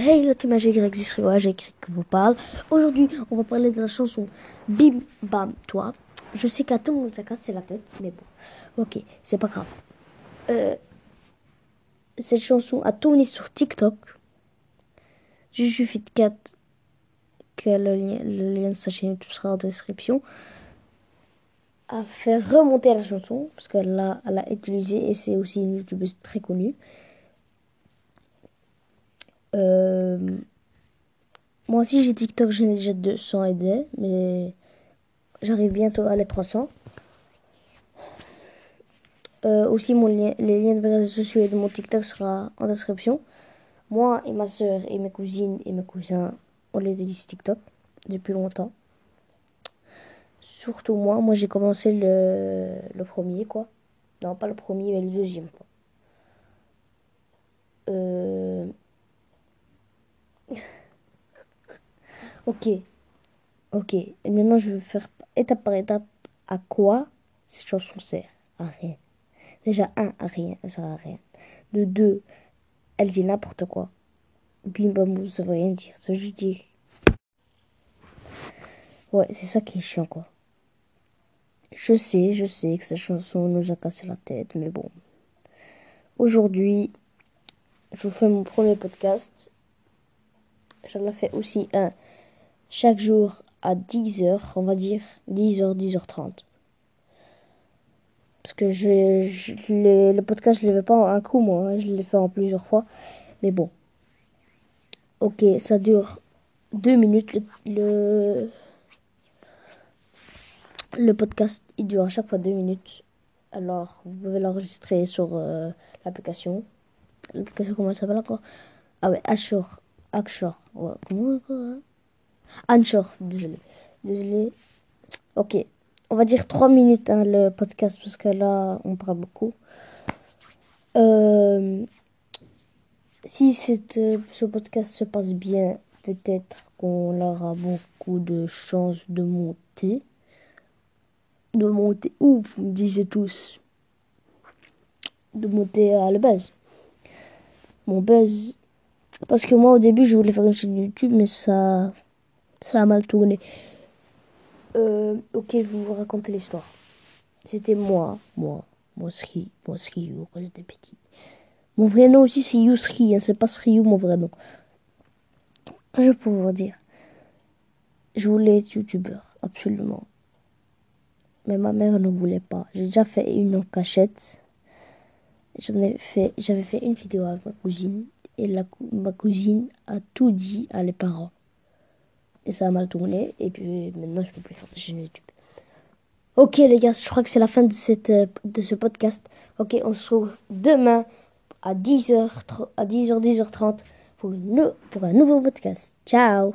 Hey la team AG existe j'ai écrit que vous parle. Aujourd'hui, on va parler de la chanson Bim Bam Toi. Je sais qu'à tout le monde ça casse la tête, mais bon, ok, c'est pas grave. Euh, cette chanson a tourné sur TikTok. Je de 4 que le lien, le lien de sa chaîne YouTube sera en description. A fait remonter la chanson parce qu'elle a, elle a utilisé et c'est aussi une youtubeuse très connue. Euh, moi aussi j'ai TikTok, j'en ai déjà 200 et des, mais j'arrive bientôt à les 300. Euh, aussi, mon les liens de mes réseaux sociaux et de mon TikTok sera en description. Moi et ma soeur et mes cousines et mes cousins, on les utilise TikTok depuis longtemps. Surtout moi, moi j'ai commencé le, le premier quoi. Non, pas le premier, mais le deuxième quoi. Euh... Ok. Ok. Et maintenant, je vais faire étape par étape à quoi cette chanson sert. À rien. Déjà, un, à rien. Elle sert à rien. De deux, elle dit n'importe quoi. Bim bam ça veut rien dire. Ça juste dire. Ouais, c'est ça qui est chiant, quoi. Je sais, je sais que cette chanson nous a cassé la tête, mais bon. Aujourd'hui, je vous fais mon premier podcast. J'en ai fait aussi un chaque jour à 10h, on va dire 10h, 10h30. Parce que le podcast, je ne l'ai pas en un coup, moi, hein. je l'ai fait en plusieurs fois. Mais bon. Ok, ça dure deux minutes. Le, le, podcast, il dure à chaque fois deux minutes. Alors, vous pouvez l'enregistrer sur euh, l'application. L'application, comment elle s'appelle encore? Ah ouais, Ashore. Ashore. Ouais, comment Anchor, désolé. Désolé. Ok. On va dire 3 minutes hein, le podcast parce que là, on parle beaucoup. Euh, si cette, ce podcast se passe bien, peut-être qu'on aura beaucoup de chances de monter. De monter ouf, me disiez tous. De monter à la base. Mon buzz. Parce que moi, au début, je voulais faire une chaîne YouTube, mais ça ça a mal tourné. Euh, ok, je vais vous raconter l'histoire. C'était moi, moi, moi Sri, moi Sriou quand j'étais petit. Mon vrai nom aussi c'est Yousri, hein, c'est pas Sriou mon vrai nom. Je peux vous dire, je voulais être youtubeur, absolument. Mais ma mère ne voulait pas. J'ai déjà fait une en cachette. J'en ai fait, j'avais fait une vidéo avec ma cousine et ma cousine a tout dit à les parents et ça a mal tourné. Et puis maintenant, je peux plus faire de chaîne YouTube. Ok les gars, je crois que c'est la fin de, cette, euh, de ce podcast. Ok, on se retrouve demain à 10h, à 10h, 10h30 pour, pour un nouveau podcast. Ciao